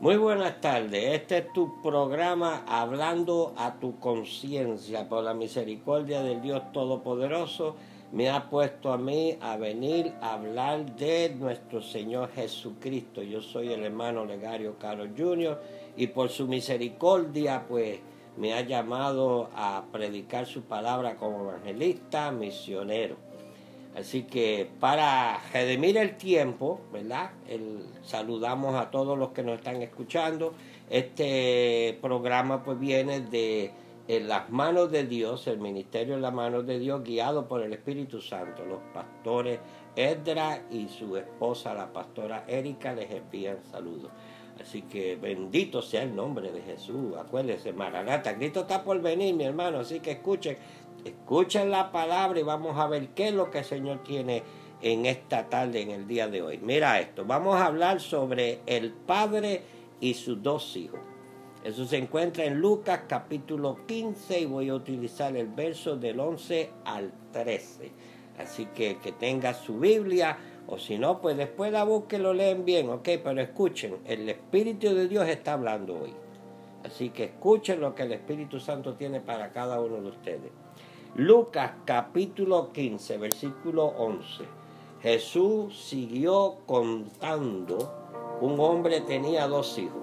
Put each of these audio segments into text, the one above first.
Muy buenas tardes, este es tu programa Hablando a tu conciencia por la misericordia del Dios Todopoderoso. Me ha puesto a mí a venir a hablar de nuestro Señor Jesucristo. Yo soy el hermano Legario Carlos Jr. y por su misericordia pues me ha llamado a predicar su palabra como evangelista, misionero. Así que para redimir el tiempo, ¿verdad? saludamos a todos los que nos están escuchando. Este programa pues viene de en las manos de Dios, el ministerio en las manos de Dios, guiado por el Espíritu Santo. Los pastores Edra y su esposa, la pastora Erika, les envían saludos. Así que bendito sea el nombre de Jesús. Acuérdense, Maranata, Cristo está por venir, mi hermano. Así que escuchen Escuchen la palabra y vamos a ver qué es lo que el Señor tiene en esta tarde, en el día de hoy. Mira esto, vamos a hablar sobre el Padre y sus dos hijos. Eso se encuentra en Lucas capítulo 15 y voy a utilizar el verso del 11 al 13. Así que que tenga su Biblia o si no, pues después la busquen lo leen bien, ok, pero escuchen, el Espíritu de Dios está hablando hoy. Así que escuchen lo que el Espíritu Santo tiene para cada uno de ustedes. Lucas capítulo 15, versículo 11. Jesús siguió contando, un hombre tenía dos hijos.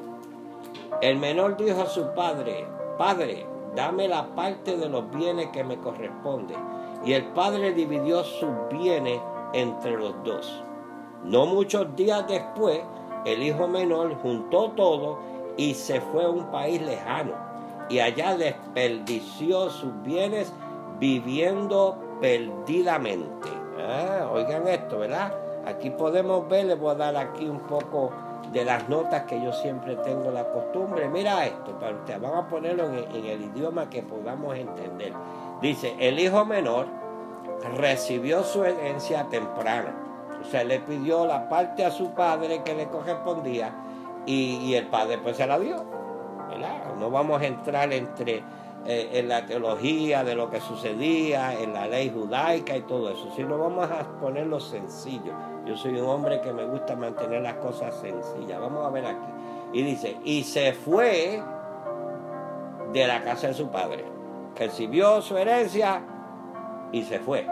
El menor dijo a su padre, Padre, dame la parte de los bienes que me corresponde. Y el padre dividió sus bienes entre los dos. No muchos días después, el hijo menor juntó todo y se fue a un país lejano. Y allá desperdició sus bienes viviendo perdidamente. Ah, oigan esto, ¿verdad? Aquí podemos ver, les voy a dar aquí un poco de las notas que yo siempre tengo la costumbre. Mira esto, para ustedes, vamos a ponerlo en, en el idioma que podamos entender. Dice, el hijo menor recibió su herencia temprana. O sea, le pidió la parte a su padre que le correspondía y, y el padre pues se la dio. ¿verdad? No vamos a entrar entre eh, en la teología de lo que sucedía, en la ley judaica y todo eso, sino vamos a ponerlo sencillo. Yo soy un hombre que me gusta mantener las cosas sencillas. Vamos a ver aquí. Y dice, y se fue de la casa de su padre. Recibió su herencia y se fue.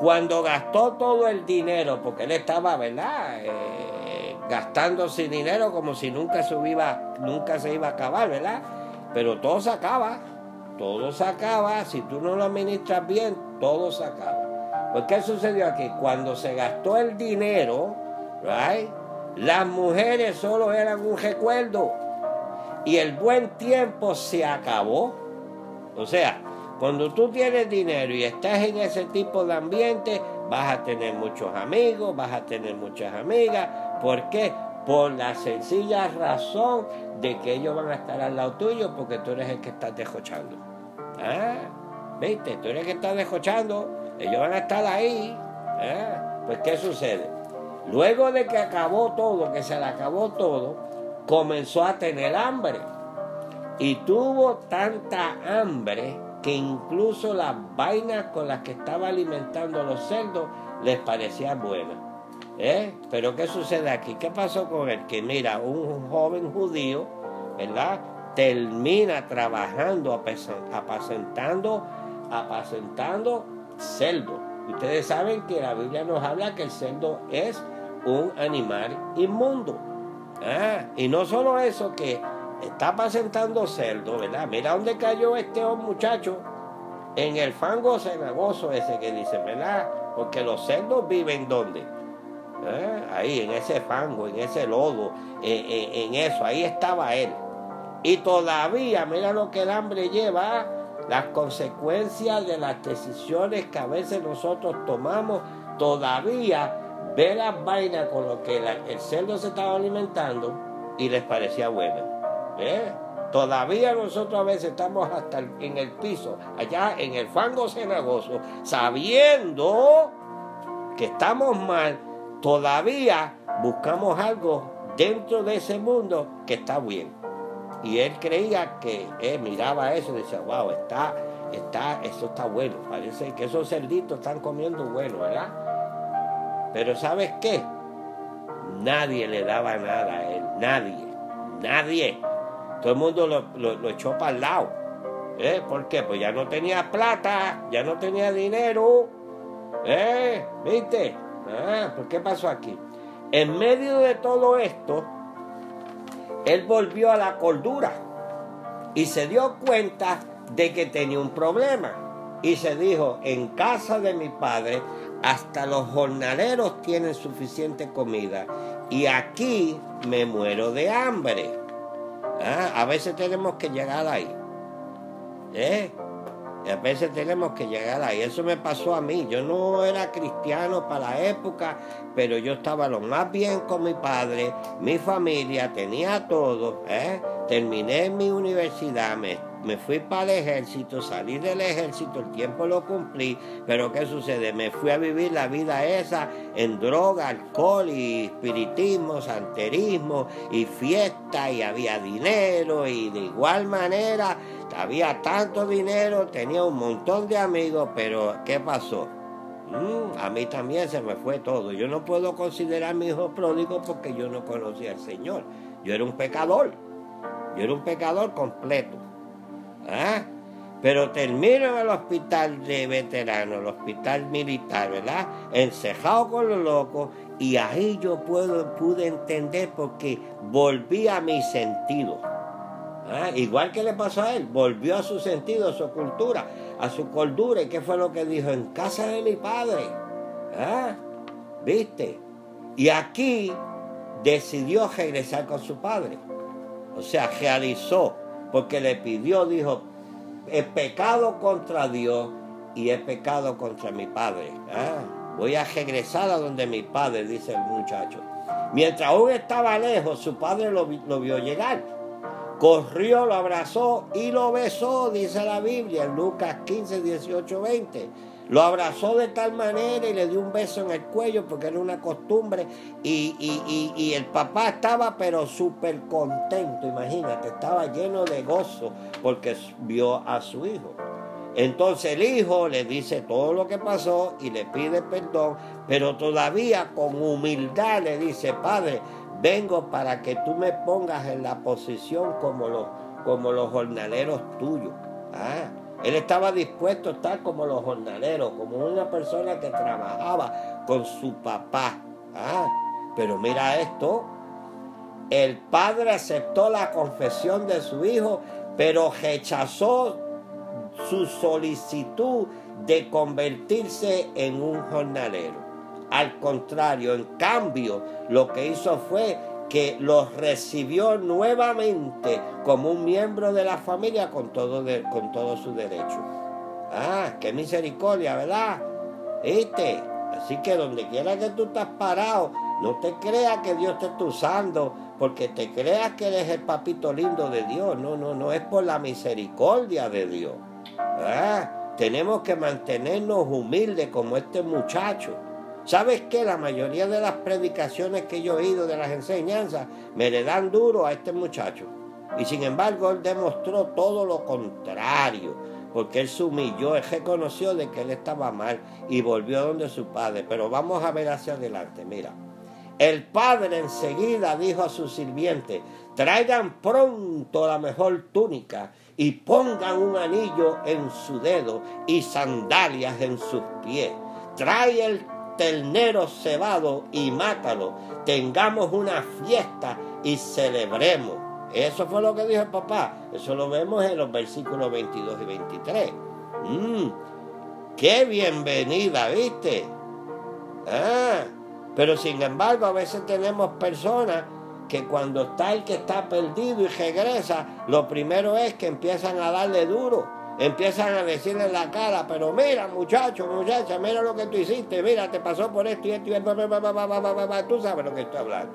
Cuando gastó todo el dinero, porque él estaba, ¿verdad? Eh, gastando sin dinero como si nunca se, iba, nunca se iba a acabar, ¿verdad? Pero todo se acaba, todo se acaba, si tú no lo administras bien, todo se acaba. Pues ¿qué sucedió aquí? Cuando se gastó el dinero, right, las mujeres solo eran un recuerdo y el buen tiempo se acabó. O sea, cuando tú tienes dinero y estás en ese tipo de ambiente, vas a tener muchos amigos, vas a tener muchas amigas. ¿Por qué? Por la sencilla razón de que ellos van a estar al lado tuyo porque tú eres el que está desjochando. ¿Ah? ¿Viste? Tú eres el que está desjochando, ellos van a estar ahí. ¿Ah? Pues ¿qué sucede? Luego de que acabó todo, que se le acabó todo, comenzó a tener hambre. Y tuvo tanta hambre que incluso las vainas con las que estaba alimentando los cerdos les parecían buenas. ¿Eh? Pero ¿qué sucede aquí? ¿Qué pasó con él? Que mira, un joven judío, ¿verdad? Termina trabajando, apacentando, apacentando cerdo. Ustedes saben que la Biblia nos habla que el cerdo es un animal inmundo. Ah, y no solo eso, que está apacentando cerdo, ¿verdad? Mira dónde cayó este muchacho. En el fango cenagoso ese que dice, ¿verdad? Porque los cerdos viven donde? ¿Eh? ahí en ese fango, en ese lodo, en, eso, ahí estaba él. Y todavía, mira lo que el hambre lleva, las consecuencias de las decisiones que a veces nosotros tomamos, todavía ve las vainas con lo que el cerdo se estaba alimentando y les parecía bueno. Todavía nosotros a veces estamos hasta en el piso, allá en el fango cenagoso, sabiendo que estamos mal todavía buscamos algo dentro de ese mundo que está bien. Y él creía que él miraba eso y decía, wow, está, está, eso está bueno. Parece que esos cerditos están comiendo bueno, ¿verdad? Pero ¿sabes qué? Nadie le daba nada a él, nadie. Nadie. Todo el mundo lo, echó para el lado. ¿Eh? ¿Por qué? Pues ya no tenía plata, ya no tenía dinero. ¿Eh? ¿Viste? Ah, ¿Por qué pasó aquí? En medio de todo esto, él volvió a la cordura y se dio cuenta de que tenía un problema. Y se dijo, en casa de mi padre hasta los jornaleros tienen suficiente comida y aquí me muero de hambre. Ah, a veces tenemos que llegar ahí. ¿Eh? A veces tenemos que llegar ahí. Eso me pasó a mí. Yo no era cristiano para la época, pero yo estaba lo más bien con mi padre, mi familia, tenía todo. ¿eh? Terminé mi universidad, me me fui para el ejército, salí del ejército, el tiempo lo cumplí, pero ¿qué sucede? Me fui a vivir la vida esa en droga, alcohol y espiritismo, santerismo y fiesta y había dinero y de igual manera había tanto dinero, tenía un montón de amigos, pero ¿qué pasó? Mm, a mí también se me fue todo. Yo no puedo considerar mi hijo pródigo porque yo no conocía al Señor. Yo era un pecador. Yo era un pecador completo. ¿Ah? Pero termino en el hospital de veteranos, el hospital militar, ¿verdad? Encejado con los locos, y ahí yo pude entender porque volví a mi sentido. ¿Ah? Igual que le pasó a él, volvió a su sentido, a su cultura, a su cordura. ¿Y qué fue lo que dijo? En casa de mi padre. ¿Ah? ¿Viste? Y aquí decidió regresar con su padre. O sea, realizó porque le pidió, dijo, he pecado contra Dios y he pecado contra mi padre. Ah, voy a regresar a donde mi padre, dice el muchacho. Mientras aún estaba lejos, su padre lo, lo vio llegar. Corrió, lo abrazó y lo besó, dice la Biblia en Lucas 15, 18, 20. Lo abrazó de tal manera y le dio un beso en el cuello porque era una costumbre. Y, y, el papá estaba pero súper contento, imagínate, estaba lleno de gozo porque vio a su hijo. Entonces el hijo le dice todo lo que pasó y le pide perdón, pero todavía con humildad le dice, Padre, vengo para que tú me pongas en la posición como los, como los jornaleros tuyos. Ah, él estaba dispuesto a estar como los jornaleros, como una persona que trabajaba con su papá. Ah, pero mira esto, el padre aceptó la confesión de su hijo, pero rechazó su solicitud de convertirse en un jornalero. Al contrario, en cambio, lo que hizo fue que los recibió nuevamente como un miembro de la familia con todo, con todo su derecho. Ah, qué misericordia, ¿verdad? ¿Viste? Así que donde quiera que tú estás parado, no te creas que Dios te está usando, porque te creas que eres el papito lindo de Dios. No, no, no, es por la misericordia de Dios. Ah, tenemos que mantenernos humildes como este muchacho. ¿Sabes qué? La mayoría de las predicaciones que yo he oído de las enseñanzas me le dan duro a este muchacho. Y sin embargo, él demostró todo lo contrario, porque él se humilló, él reconoció de que él estaba mal y volvió donde su padre. Pero vamos a ver hacia adelante, mira. El padre enseguida dijo a su sirviente, traigan pronto la mejor túnica y pongan un anillo en su dedo y sandalias en sus pies. Trae el ternero cebado y mátalo. Tengamos una fiesta y celebremos. Eso fue lo que dijo el papá. Eso lo vemos en los versículos 22 y 23. Mm, ¡Qué bienvenida, viste! Ah, pero sin embargo a veces tenemos personas que cuando está el que está perdido y regresa, lo primero es que empiezan a darle duro empiezan a decirle en la cara, pero mira muchacho, muchacha, mira lo que tú hiciste, mira, te pasó por esto y esto y esto, tú sabes lo que estoy hablando.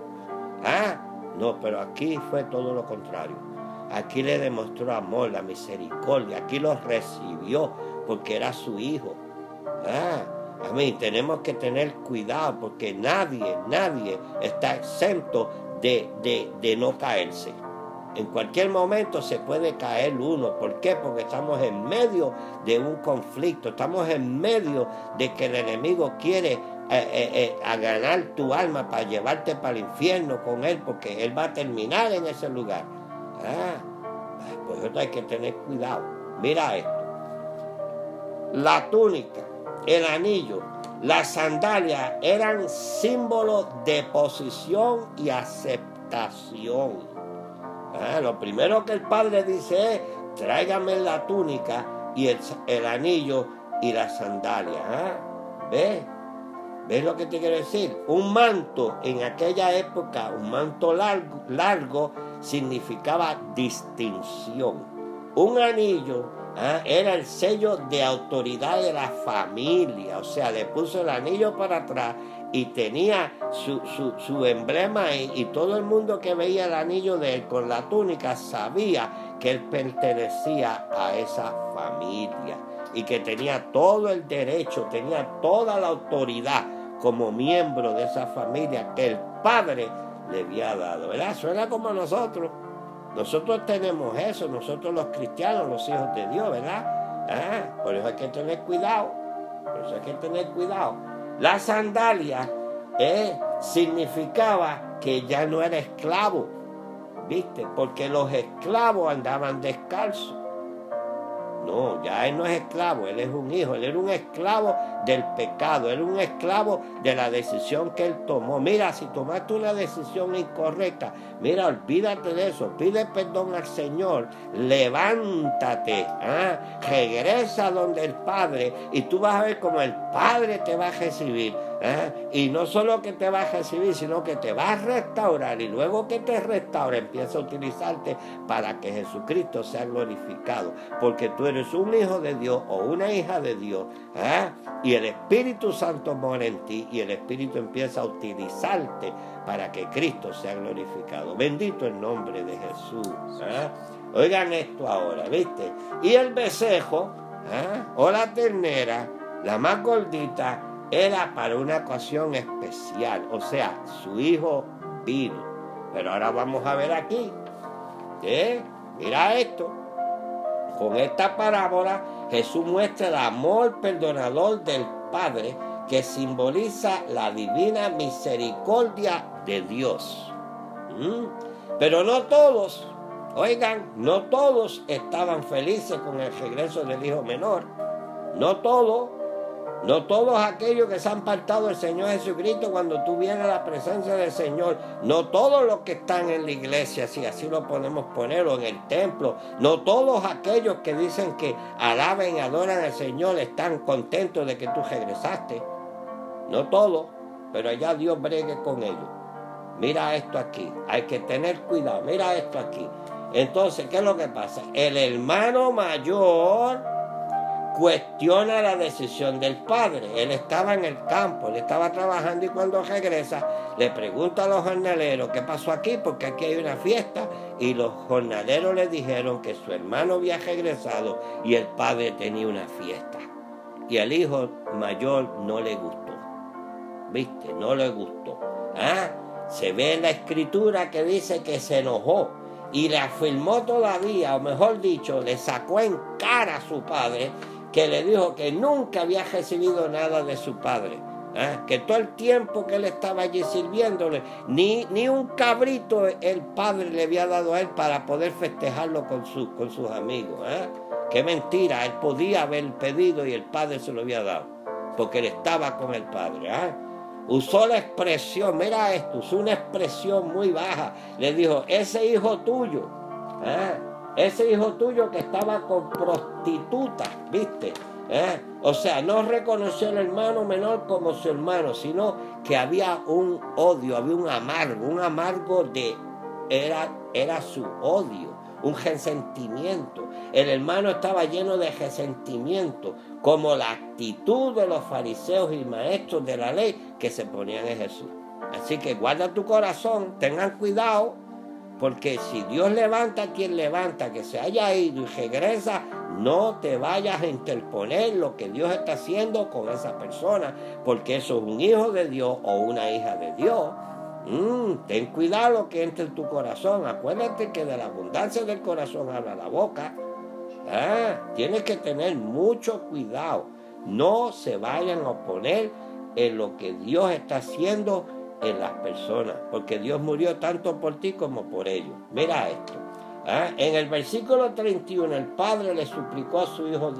Ah, no, pero aquí fue todo lo contrario. Aquí le demostró amor, la misericordia, aquí lo recibió porque era su hijo. Ah, a mí tenemos que tener cuidado porque nadie, nadie está exento de, de no caerse. En cualquier momento se puede caer uno. ¿Por qué? Porque estamos en medio de un conflicto, estamos en medio de que el enemigo quiere eh, eh, eh, a ganar tu alma para llevarte para el infierno con él, porque él va a terminar en ese lugar. Ah, pues hay que tener cuidado. Mira esto. La túnica, el anillo, las sandalias eran símbolos de posición y aceptación. Ah, lo primero que el padre dice es, tráigame la túnica y el, anillo y las sandalias. ¿ah? ¿Ves? ¿Ves lo que te quiero decir? Un manto en aquella época, un manto largo, largo significaba distinción. Un anillo ¿ah? era el sello de autoridad de la familia, o sea, le puso el anillo para atrás y tenía su, su, emblema y, y, todo el mundo que veía el anillo de él con la túnica sabía que él pertenecía a esa familia y que tenía todo el derecho, tenía toda la autoridad como miembro de esa familia que el Padre le había dado. ¿Verdad? Suena como nosotros. Nosotros tenemos eso, nosotros los cristianos, los hijos de Dios, ¿verdad? Ah, por eso hay que tener cuidado. Por eso hay que tener cuidado. La sandalia eh, significaba que ya no era esclavo, ¿viste? Porque los esclavos andaban descalzos. No, ya él no es esclavo, él es un hijo, él era un esclavo del pecado, él era un esclavo de la decisión que él tomó. Mira, si tomaste una decisión incorrecta, mira, olvídate de eso, pide perdón al Señor, levántate, ¿ah? regresa donde el Padre y tú vas a ver cómo el Padre te va a recibir. ¿Eh? Y no solo que te va a recibir, sino que te va a restaurar. Y luego que te restaura, empieza a utilizarte para que Jesucristo sea glorificado. Porque tú eres un hijo de Dios o una hija de Dios. ¿eh? Y el Espíritu Santo mora en ti y el Espíritu empieza a utilizarte para que Cristo sea glorificado. Bendito el nombre de Jesús. ¿eh? Oigan esto ahora, ¿viste? Y el besejo, o la ternera, la más gordita, era para una ocasión especial, o sea, su hijo vino. Pero ahora vamos a ver aquí, ¿eh? mira esto, con esta parábola Jesús muestra el amor perdonador del Padre que simboliza la divina misericordia de Dios. ¿Mm? Pero no todos, oigan, no todos estaban felices con el regreso del hijo menor. No todos no todos aquellos que se han apartado del Señor Jesucristo cuando tú vienes a la presencia del Señor. No todos los que están en la iglesia, si así lo podemos poner, o en el templo. No todos aquellos que dicen que alaben y adoran al Señor están contentos de que tú regresaste. No todos, pero allá Dios bregue con ellos. Mira esto aquí, hay que tener cuidado. Mira esto aquí. Entonces, ¿qué es lo que pasa? El hermano mayor cuestiona la decisión del padre. Él estaba en el campo, él estaba trabajando y cuando regresa le pregunta a los jornaleros qué pasó aquí, porque aquí hay una fiesta. Y los jornaleros le dijeron que su hermano había regresado y el padre tenía una fiesta. Y al hijo mayor no le gustó. ¿Viste? No le gustó. ¿Ah? Se ve en la escritura que dice que se enojó y le afirmó todavía, o mejor dicho, le sacó en cara a su padre que le dijo que nunca había recibido nada de su padre. ¿eh? Que todo el tiempo que él estaba allí sirviéndole, ni, ni un cabrito el padre le había dado a él para poder festejarlo con, con sus amigos. ¿eh? Qué mentira, él podía haber pedido y el padre se lo había dado, porque él estaba con el padre. ¿eh? Usó la expresión, mira esto, usó una expresión muy baja. Le dijo, ese hijo tuyo. ¿eh? Ese hijo tuyo que estaba con prostitutas, ¿viste? ¿Eh? O sea, no reconoció al hermano menor como su hermano, sino que había un odio, había un amargo, un amargo de... Era, era su odio, un resentimiento. El hermano estaba lleno de resentimiento, como la actitud de los fariseos y maestros de la ley que se ponían en Jesús. Así que guarda tu corazón, tengan cuidado porque si Dios levanta a quien levanta, que se haya ido y regresa, no te vayas a interponer lo que Dios está haciendo con esa persona, porque eso es un hijo de Dios o una hija de Dios. Mm, ten cuidado lo que entre en tu corazón. Acuérdate que de la abundancia del corazón habla la boca. Ah, tienes que tener mucho cuidado. No se vayan a oponer en lo que Dios está haciendo en las personas, porque Dios murió tanto por ti como por ellos. Mira esto. ¿ah? En el versículo 31 el padre le suplicó a su hijo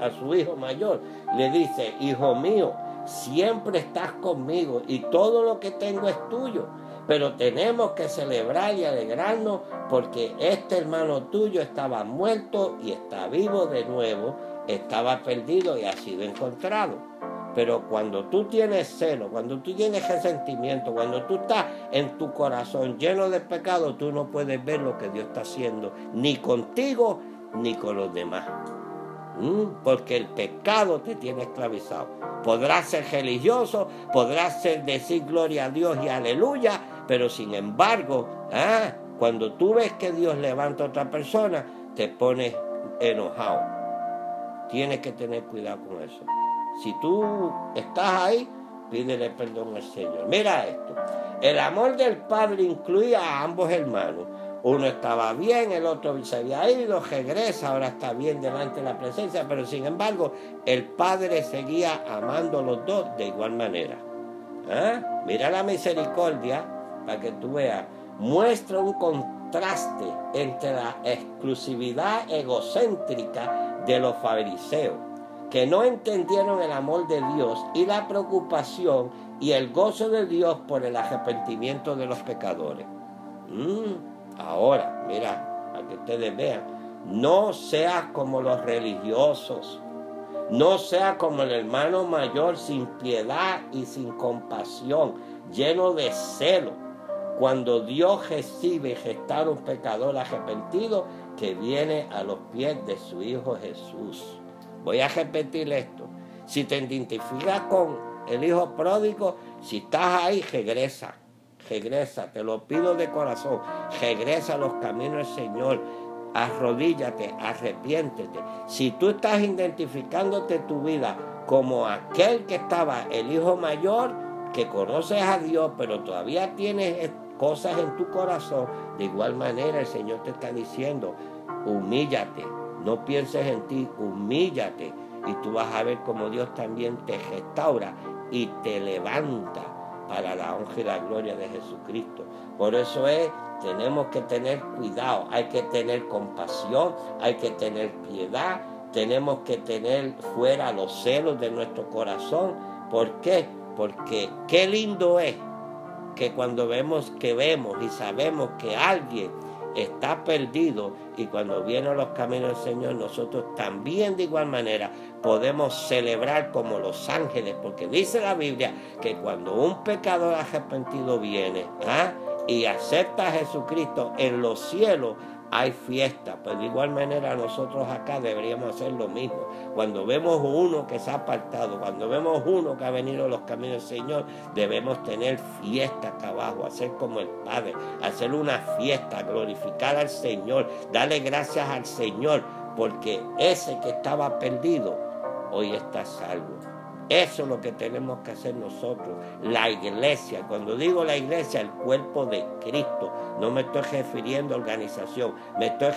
a su hijo mayor, le dice, "Hijo mío, siempre estás conmigo y todo lo que tengo es tuyo." Pero tenemos que celebrar y alegrarnos porque este hermano tuyo estaba muerto y está vivo de nuevo, estaba perdido y ha sido encontrado. Pero cuando tú tienes celo, cuando tú tienes resentimiento, cuando tú estás en tu corazón lleno de pecado, tú no puedes ver lo que Dios está haciendo, ni contigo ni con los demás. ¿Mm? Porque el pecado te tiene esclavizado. Podrás ser religioso, podrás ser decir gloria a Dios y aleluya, pero sin embargo, ah, cuando tú ves que Dios levanta a otra persona, te pones enojado. Tienes que tener cuidado con eso. Si tú estás ahí, pídele perdón al Señor. Mira esto. El amor del Padre incluía a ambos hermanos. Uno estaba bien, el otro se había ido, regresa, ahora está bien delante de la presencia, pero sin embargo el Padre seguía amando a los dos de igual manera. ¿Ah? Mira la misericordia para que tú veas. Muestra un contraste entre la exclusividad egocéntrica de los fariseos que no entendieron el amor de Dios y la preocupación y el gozo de Dios por el arrepentimiento de los pecadores. Mm, ahora, mira, para que ustedes vean, no seas como los religiosos, no seas como el hermano mayor sin piedad y sin compasión, lleno de celo, cuando Dios recibe gestar un pecador arrepentido que viene a los pies de su Hijo Jesús. Voy a repetir esto. Si te identificas con el hijo pródigo, si estás ahí, regresa. Regresa, te lo pido de corazón. Regresa a los caminos del Señor. Arrodíllate, arrepiéntete. Si tú estás identificándote tu vida como aquel que estaba el hijo mayor, que conoces a Dios, pero todavía tienes cosas en tu corazón, de igual manera el Señor te está diciendo, humíllate, no pienses en ti, humíllate y tú vas a ver cómo Dios también te restaura y te levanta para la honra y la gloria de Jesucristo. Por eso es, tenemos que tener cuidado, hay que tener compasión, hay que tener piedad, tenemos que tener fuera los celos de nuestro corazón. ¿Por qué? Porque qué lindo es que cuando vemos que vemos y sabemos que alguien está perdido y cuando vienen los caminos del Señor nosotros también de igual manera podemos celebrar como los ángeles porque dice la Biblia que cuando un pecador arrepentido viene ¿ah? y acepta a Jesucristo en los cielos hay fiesta. Pues de igual manera nosotros acá deberíamos hacer lo mismo. Cuando vemos uno que se ha apartado, cuando vemos uno que ha venido a los caminos del Señor, debemos tener fiesta acá abajo, hacer como el Padre, hacer una fiesta, glorificar al Señor, darle gracias al Señor, porque ese que estaba perdido hoy está salvo. Eso es lo que tenemos que hacer nosotros, la iglesia. Cuando digo la iglesia, el cuerpo de Cristo. No me estoy refiriendo a organización, me estoy,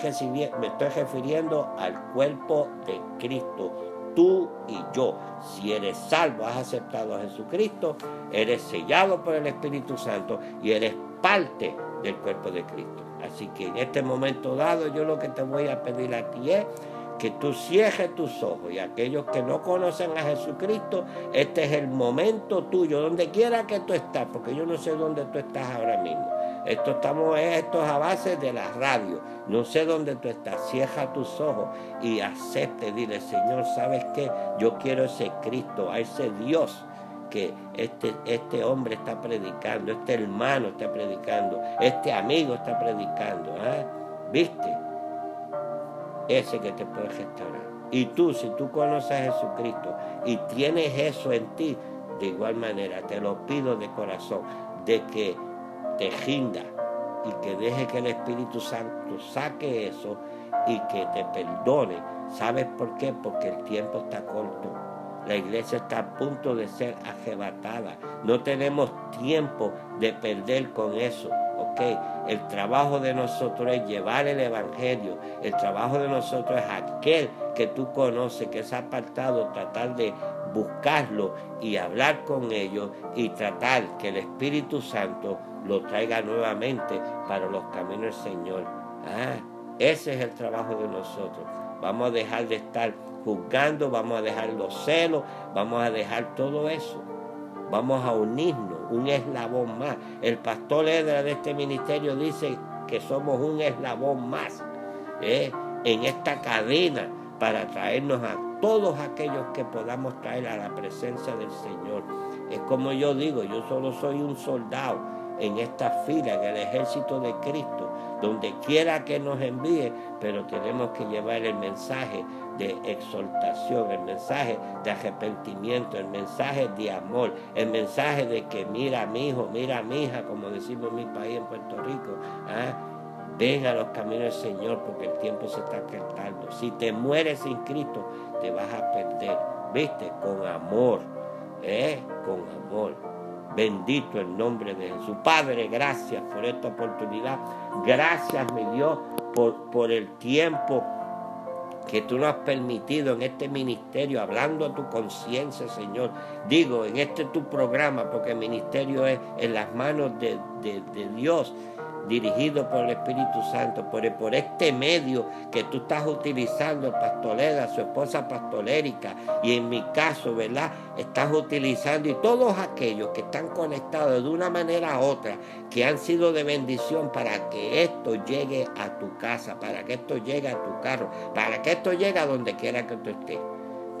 me estoy refiriendo al cuerpo de Cristo. Tú y yo, si eres salvo, has aceptado a Jesucristo, eres sellado por el Espíritu Santo y eres parte del cuerpo de Cristo. Así que en este momento dado yo lo que te voy a pedir a ti es que tú cierres tus ojos y aquellos que no conocen a Jesucristo, este es el momento tuyo, donde quiera que tú estás, porque yo no sé dónde tú estás ahora mismo. Esto estamos esto a base de la radio. No sé dónde tú estás. Cierra tus ojos y acepte. Dile, Señor, ¿sabes qué? Yo quiero ese Cristo, a ese Dios que este, este hombre está predicando, este hermano está predicando, este amigo está predicando. ¿ah? ¿Viste? Ese que te puede restaurar. Y tú, si tú conoces a Jesucristo y tienes eso en ti, de igual manera te lo pido de corazón, de que te rinda y que deje que el Espíritu Santo saque eso y que te perdone. ¿Sabes por qué? Porque el tiempo está corto. La iglesia está a punto de ser arrebatada. No tenemos tiempo de perder con eso. El trabajo de nosotros es llevar el Evangelio. El trabajo de nosotros es aquel que tú conoces, que ha apartado, tratar de buscarlo y hablar con ellos y tratar que el Espíritu Santo lo traiga nuevamente para los caminos del Señor. Ah, ese es el trabajo de nosotros. Vamos a dejar de estar juzgando, vamos a dejar los celos, vamos a dejar todo eso. Vamos a unirnos, un eslabón más. El pastor Edra de este ministerio dice que somos un eslabón más ¿eh? en esta cadena para traernos a todos aquellos que podamos traer a la presencia del Señor. Es como yo digo, yo solo soy un soldado en esta fila, en el ejército de Cristo, donde quiera que nos envíe, pero tenemos que llevar el mensaje de exaltación, el mensaje de arrepentimiento, el mensaje de amor, el mensaje de que mira a mi hijo, mira a mi hija, como decimos en mi país, en Puerto Rico. ¿ah? Ven a los caminos del Señor porque el tiempo se está acercando. Si te mueres sin Cristo, te vas a perder. ¿Viste? Con amor. ¿eh? Con amor. Bendito el nombre de Jesús. Padre, gracias por esta oportunidad. Gracias, mi Dios, por, por el tiempo que tú nos has permitido en este ministerio, hablando a tu conciencia, Señor. Digo, en este tu programa, porque el ministerio es en las manos de, de, de Dios dirigido por el Espíritu Santo, por, por este medio que tú estás utilizando, Pastoreda, su esposa Pastorérica, y en mi caso, ¿verdad? Estás utilizando y todos aquellos que están conectados de una manera u otra, que han sido de bendición para que esto llegue a tu casa, para que esto llegue a tu carro, para que esto llegue a donde quiera que tú estés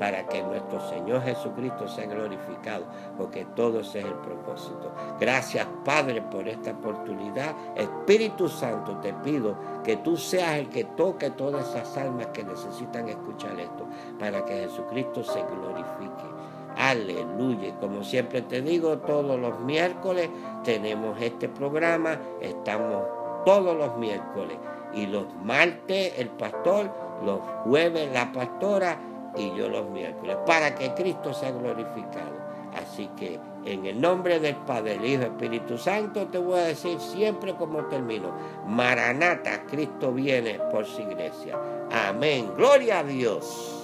para que nuestro Señor Jesucristo sea glorificado, porque todo ese es el propósito. Gracias Padre por esta oportunidad. Espíritu Santo, te pido que tú seas el que toque todas esas almas que necesitan escuchar esto, para que Jesucristo se glorifique. Aleluya. Como siempre te digo, todos los miércoles tenemos este programa, estamos todos los miércoles y los martes el pastor, los jueves la pastora y yo los miércoles, para que Cristo sea glorificado. Así que en el nombre del Padre, el Hijo, Espíritu Santo, te voy a decir siempre como termino, Maranata, Cristo viene por su iglesia. Amén. Gloria a Dios.